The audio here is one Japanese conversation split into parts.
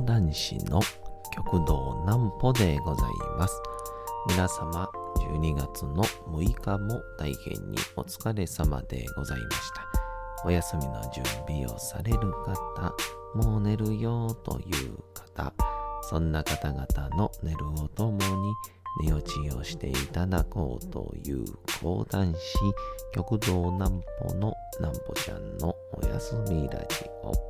講談師の極道南歩でございます。皆様、12月の6日も大変にお疲れ様でございました。お休みの準備をされる方、もう寝るよという方、そんな方々の寝るをともに寝落ちをしていただこうという講談師、極道南歩の南歩ちゃんのお休みラジオ。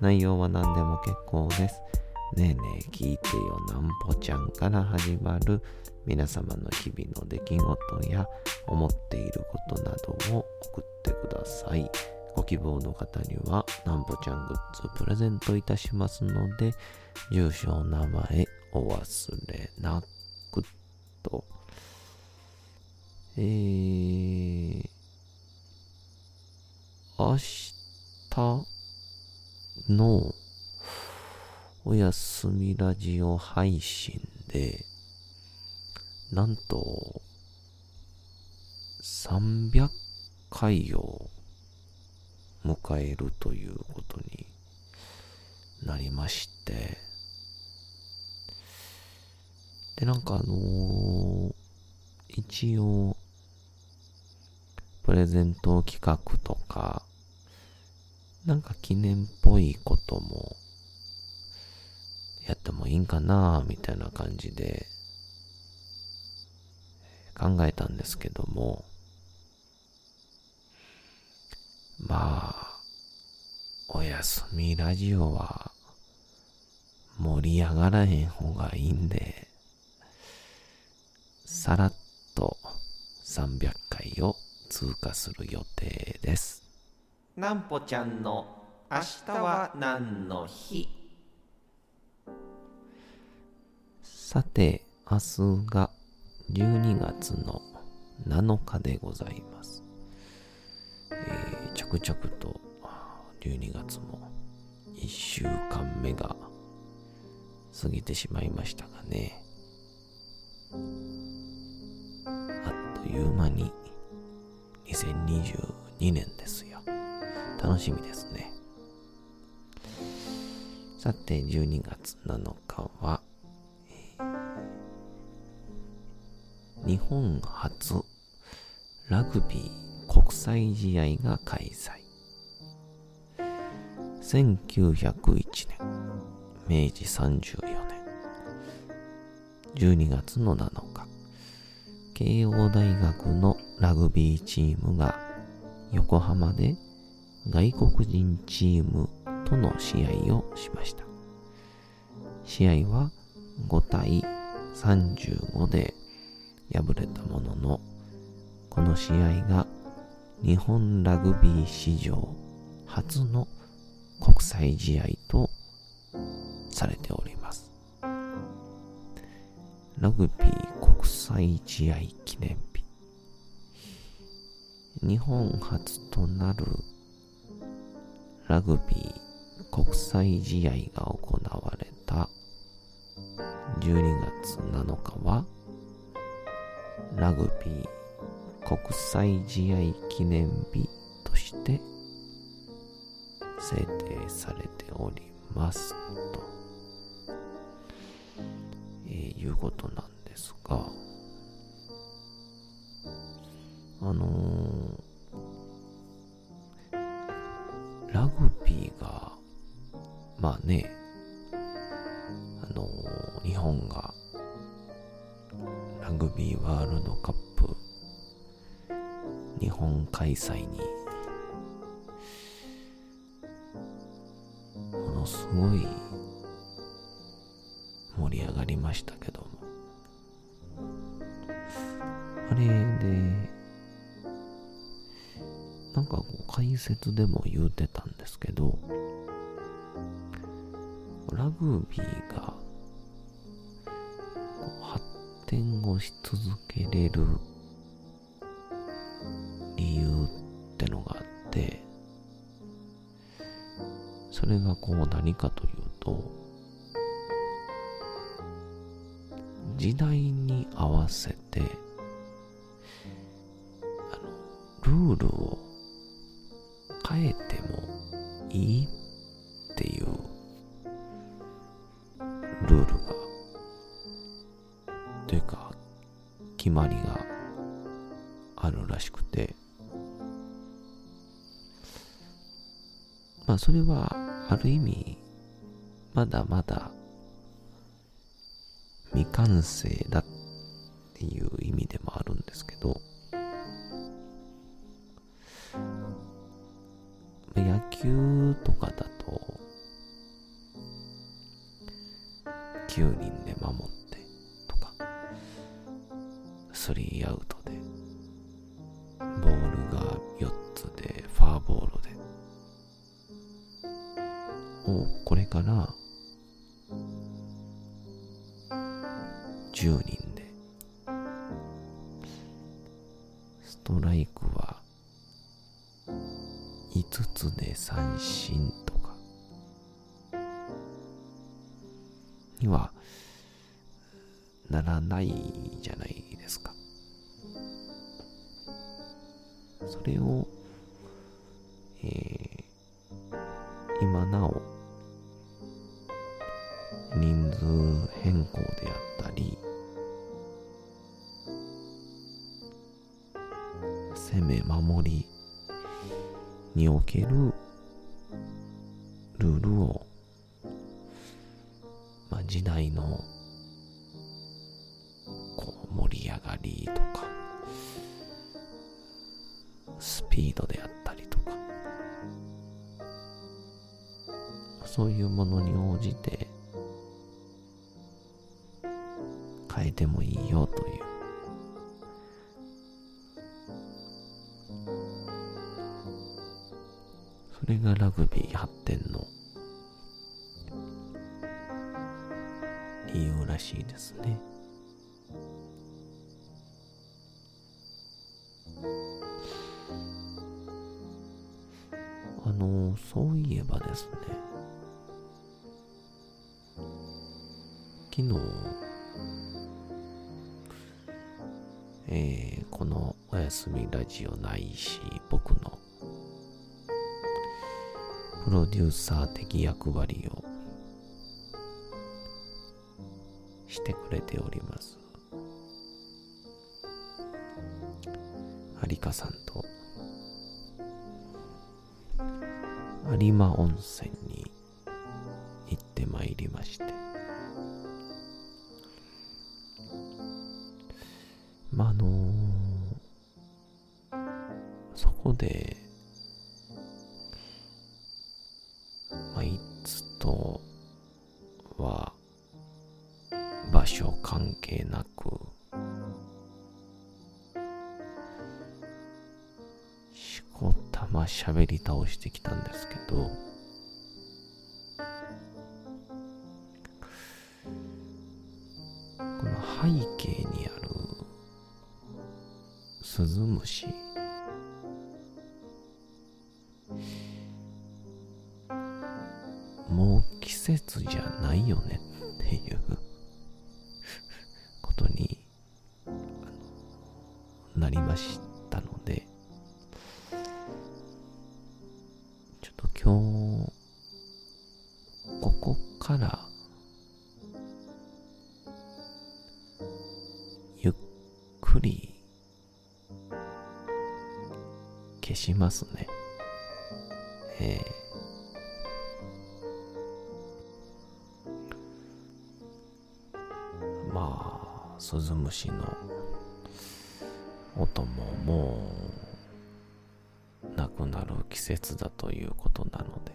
内容は何でも結構です。ねえねえ聞いてよなんぽちゃんから始まる皆様の日々の出来事や思っていることなどを送ってください。ご希望の方にはなんぽちゃんグッズプレゼントいたしますので、住所、名前お忘れなくと。えー、明日のおやすみラジオ配信で、なんと、300回を迎えるということになりまして、で、なんかあのー一応、プレゼント企画とか、なんか記念っぽいこともやってもいいんかなみたいな感じで考えたんですけども、まあ、おやすみラジオは盛り上がらへん方がいいんで、さらっと300回を通過する予定です。なんぽちゃんの明日は何の日？さて、明日が12月の7日でございます。えー、着々と12月も1週間目が過ぎてしまいましたがね。あっという間に2022年ですよ。楽しみですね。さて、12月7日は、日本初ラグビー国際試合が開催。1901年、明治34年、12月の7日、慶応大学のラグビーチームが横浜で外国人チームとの試合をしました。試合は5対35で敗れたものの、この試合が日本ラグビー史上初の国際試合とされております。ラグビー国際試合記念日。日本初となるラグビー国際試合が行われた。12月7日はラグビー国際試合記念日として制定されております。と、えーいうことなんですがあのー開催にものすごい盛り上がりましたけども。あれでなんかこう解説でも言うてたんですけどラグビーが発展をし続けれるこう何かというと時代に合わせてあのルールを変えてもいいっていうルールがというか決まりがあるらしくて。まあそれはある意味まだまだ未完成だっていう意味でもあるんですけどストライクは5つで三振とかにはならないじゃないですか。それを、そういうものに応じて変えてもいいよというそれがラグビー発展の理由らしいですね。昨日、えー、このおやすみラジオないし、僕の。プロデューサー的役割を。してくれております。有香さんと。有馬温泉に。してきたんですけどこの背景にあるスズムシもう季節じゃないよねっていう。スズムシの音ももうなくなる季節だということなので、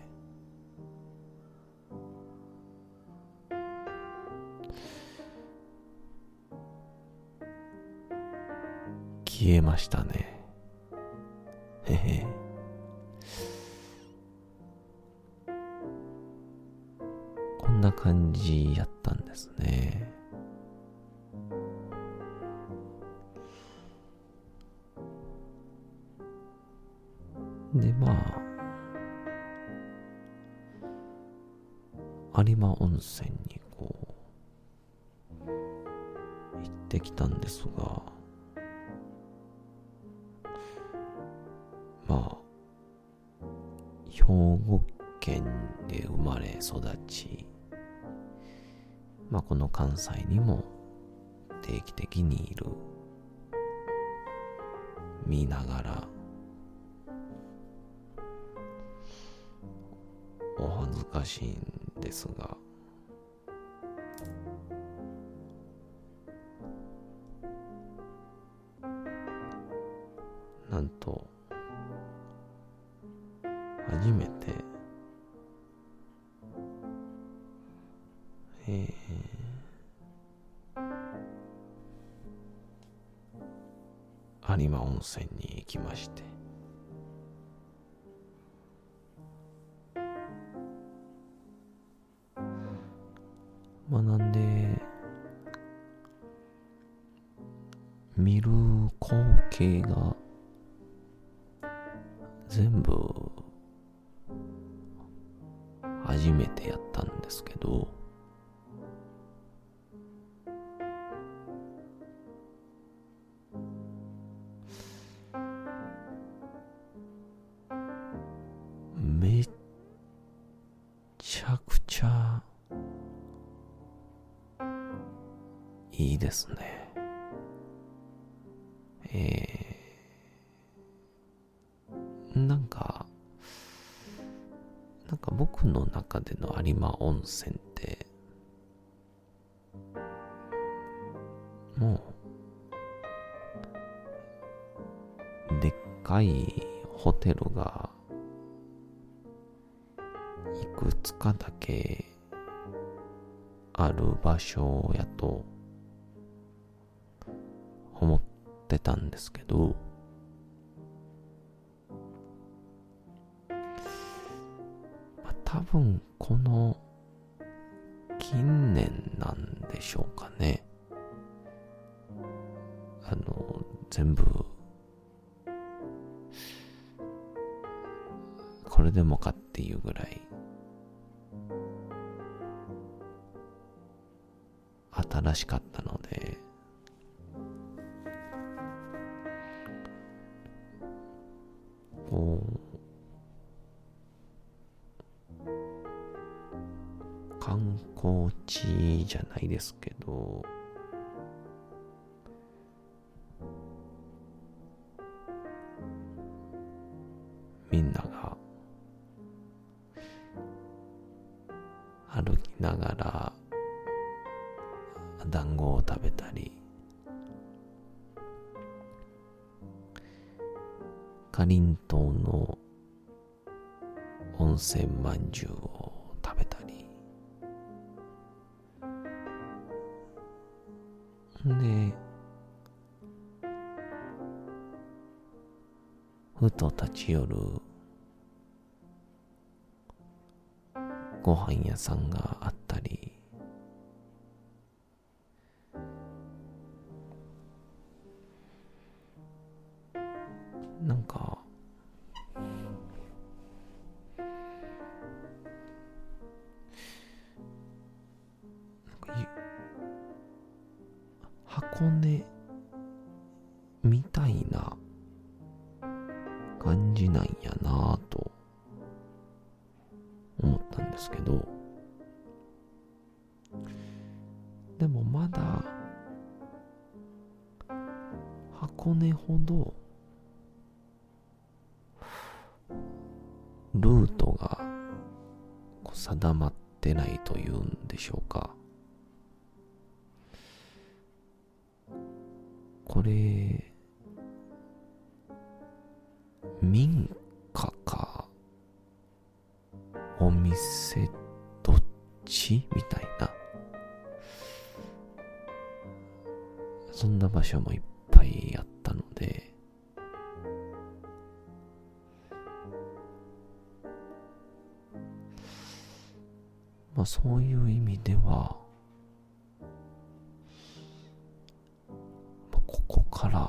消えましたね。へへ。こんな感じやったんですね。で、まあ、有馬温泉にこう、行ってきたんですが、まあ、兵庫県で生まれ育ち、まあ、この関西にも定期的にいる見ながらお恥ずかしいんですが。なんと初めてえー、有馬温泉に行きまして。見る光景が全部初めてやったんですけど泉って、もう、でっかいホテルがいくつかだけある場所やと思ってたんですけど、まあ、多分このでしょうかね。あの、全部、これでもかっていうぐらい、新しかったので、観光地じゃないですけど、みんなが歩きながら団子を食べたりかりんとうの温泉まんじゅうをと立ち寄るご飯屋さんがあったり箱根ほどルートが定まってないというんでしょうか。これ民家か？お店？どっち？みたいな。そんな場所もいっあそういう意味では、ここから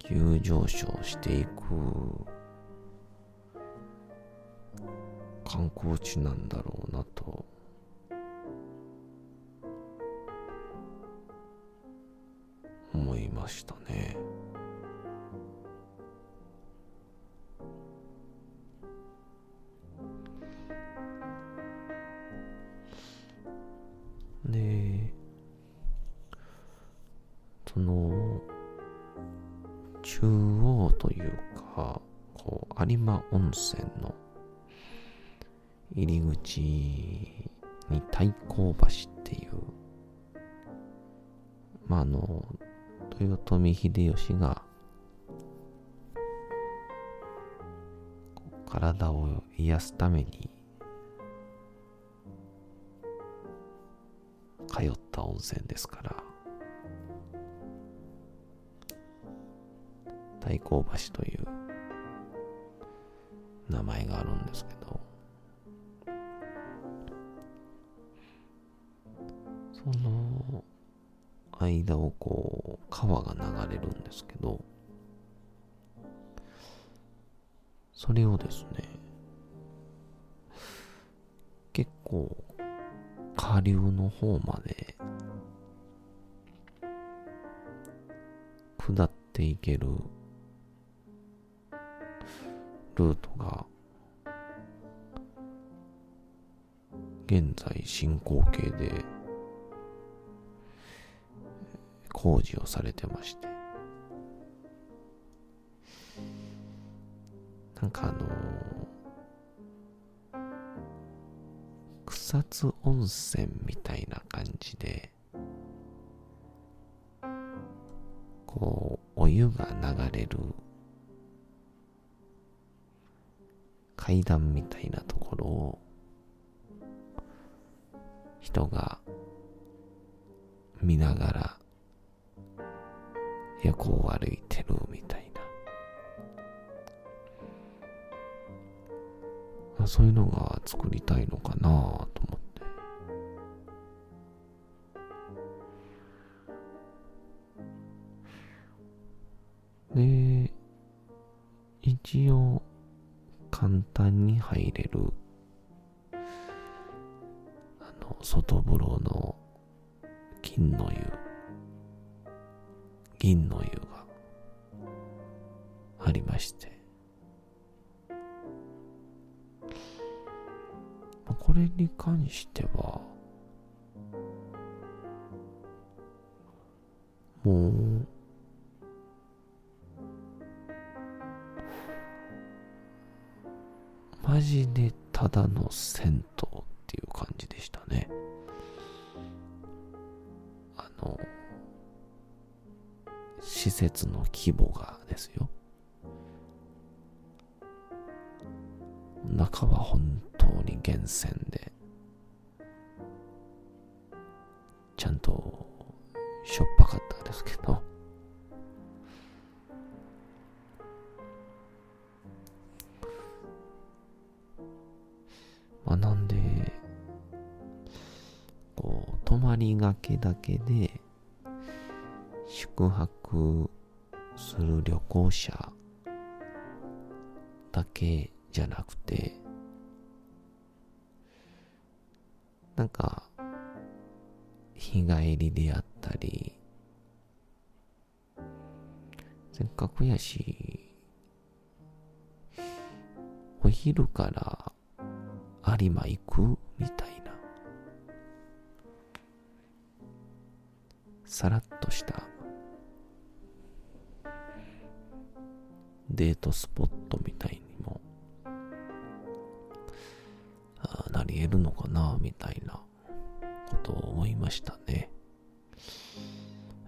急上昇していく観光地なんだろうなと思いましたね。温泉の入り口に太閤橋っていう、まあ、あの、豊臣秀吉が体を癒すために通った温泉ですから太閤橋という名前があるんですけど。その間をこう川が流れるんですけど。それをですね結構下流の方まで下っていけるルートが現在進行形で工事をされてまして。なんかあの草津温泉みたいな感じでこうお湯が流れる階段みたいなところを人が見ながら横を歩いてるみたいな。そういうのが作りたいのかなと思って。で一応簡単に入れる。あの外風呂の金の湯。銀の湯がありまして。これに関してはもうジでただの銭湯っていう感じでしたね。あの施設の規模がですよ。中は本当に源泉でちゃんとしょっぱかったですけど。あなんでこう泊まりがけだけで宿泊する旅行者だけじゃなくてなんか日帰りであったりせっかくやしお昼から有馬行くみたいな。さらっとした。デートスポットみたいにも。なり得るのかなみたいな。ことを思いましたね。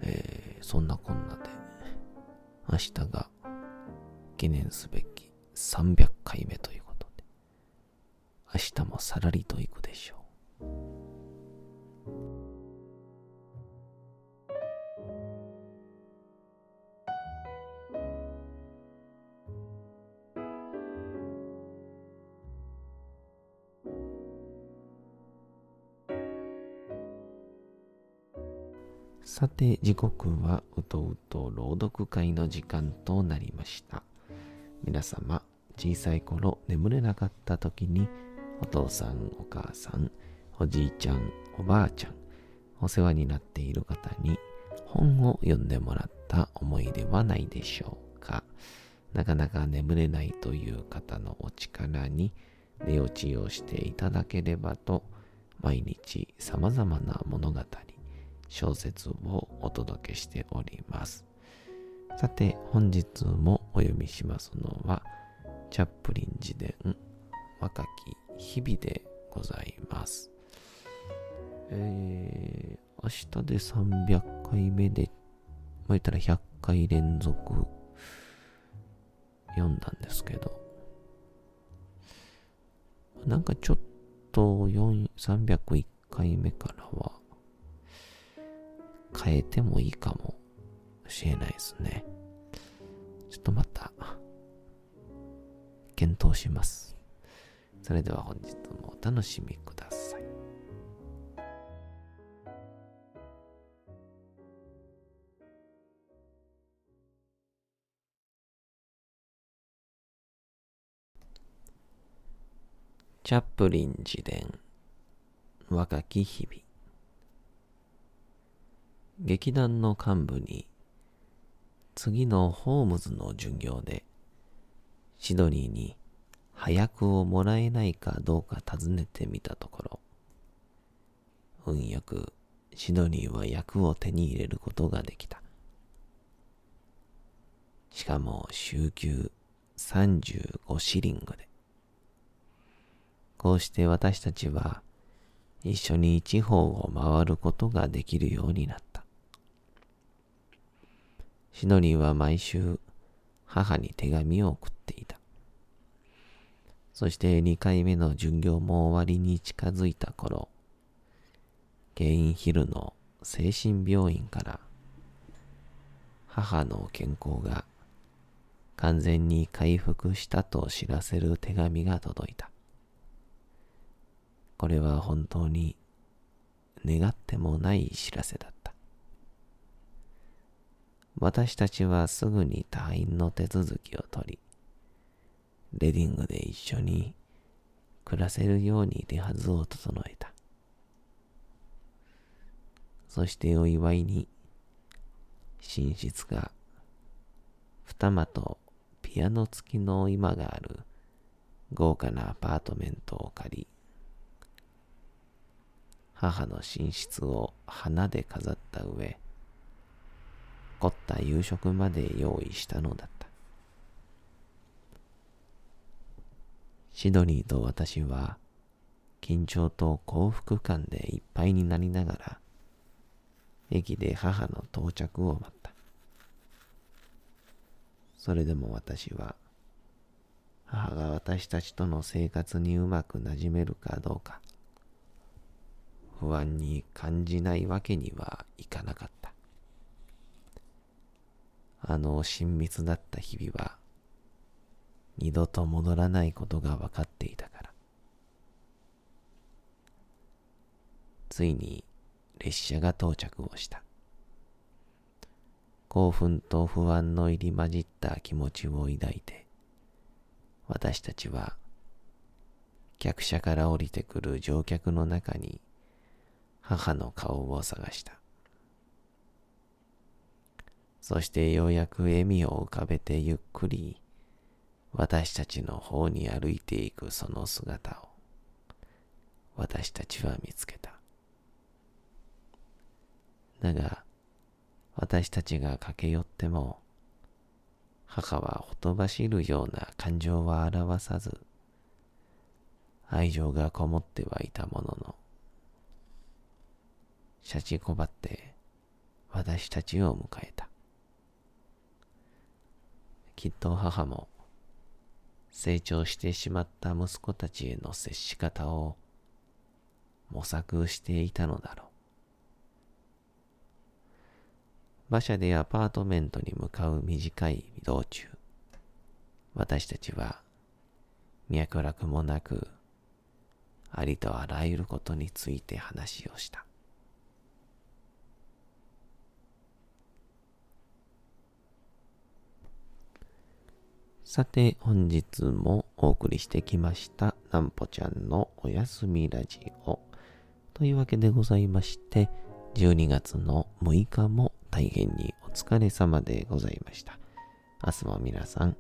えー、そんなこんなで。明日が記念すべき300回目ということで。明日もさらりと行くでしょう。さて時刻はうとうと朗読会の時間となりました。皆様、小さい頃眠れなかった時にお父さん、お母さん、おじいちゃん、おばあちゃん、お世話になっている方に本を読んでもらった思い出はないでしょうか？なかなか眠れないという方のお力に寝落ちをしていただければと毎日様々な物語、小説をお届けしております。さて、本日もお読みしますのは、チャップリン自伝若き日々でございます。えー、明日で300回目で、まあ、言ったら100回連続読んだんですけど、なんかちょっと301回目からは変えてもいいかもしれないですね。ちょっとまた検討します。それでは本日もお楽しみください。チャップリン自伝若き日々劇団の幹部に次のホームズの巡業でシドニーに早くをもらえないかどうか尋ねてみたところ運よくシドニーは役を手に入れることができたしかも週休35シリングでこうして私たちは一緒に地方を回ることができるようになった。シノリーは毎週母に手紙を送っていた。そして二回目の巡業も終わりに近づいた頃、ゲインヒルの精神病院から母の健康が完全に回復したと知らせる手紙が届いた。これは本当に願ってもない知らせだった。私たちはすぐに退院の手続きを取り、レディングで一緒に暮らせるように手はずを整えた。そしてお祝いに、寝室が二間とピアノ付きの居間がある豪華なアパートメントを借り、母の寝室を花で飾った上、凝った夕食まで用意したのだった。シドニーと私は緊張と幸福感でいっぱいになりながら駅で母の到着を待った。それでも私は母が私たちとの生活にうまくなじめるかどうか不安に感じないわけにはいかなかった。あの親密だった日々は二度と戻らないことが分かっていたから。ついに列車が到着をした。興奮と不安の入り混じった気持ちを抱いて、私たちは客車から降りてくる乗客の中に母の顔を探した。そしてようやく笑みを浮かべてゆっくり私たちの方に歩いていくその姿を私たちは見つけた。だが私たちが駆け寄っても母はほとばしるような感情は表さず愛情がこもってはいたもののシャチこばって私たちを迎えた。きっと母も成長してしまった息子たちへの接し方を模索していたのだろう。馬車でアパートメントに向かう短い道中、私たちは脈絡もなくありとあらゆることについて話をした。さて、本日もお送りしてきました、なんぽちゃんのおやすみラジオ。というわけでございまして、12月の6日も大変にお疲れ様でございました。明日も皆さん、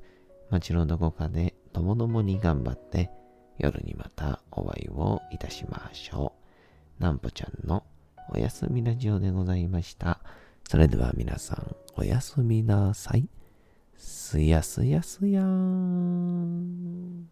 街のどこかでともどもに頑張って、夜にまたお会いをいたしましょう。なんぽちゃんのおやすみラジオでございました。それでは皆さん、おやすみなさい。すやすやすやーん。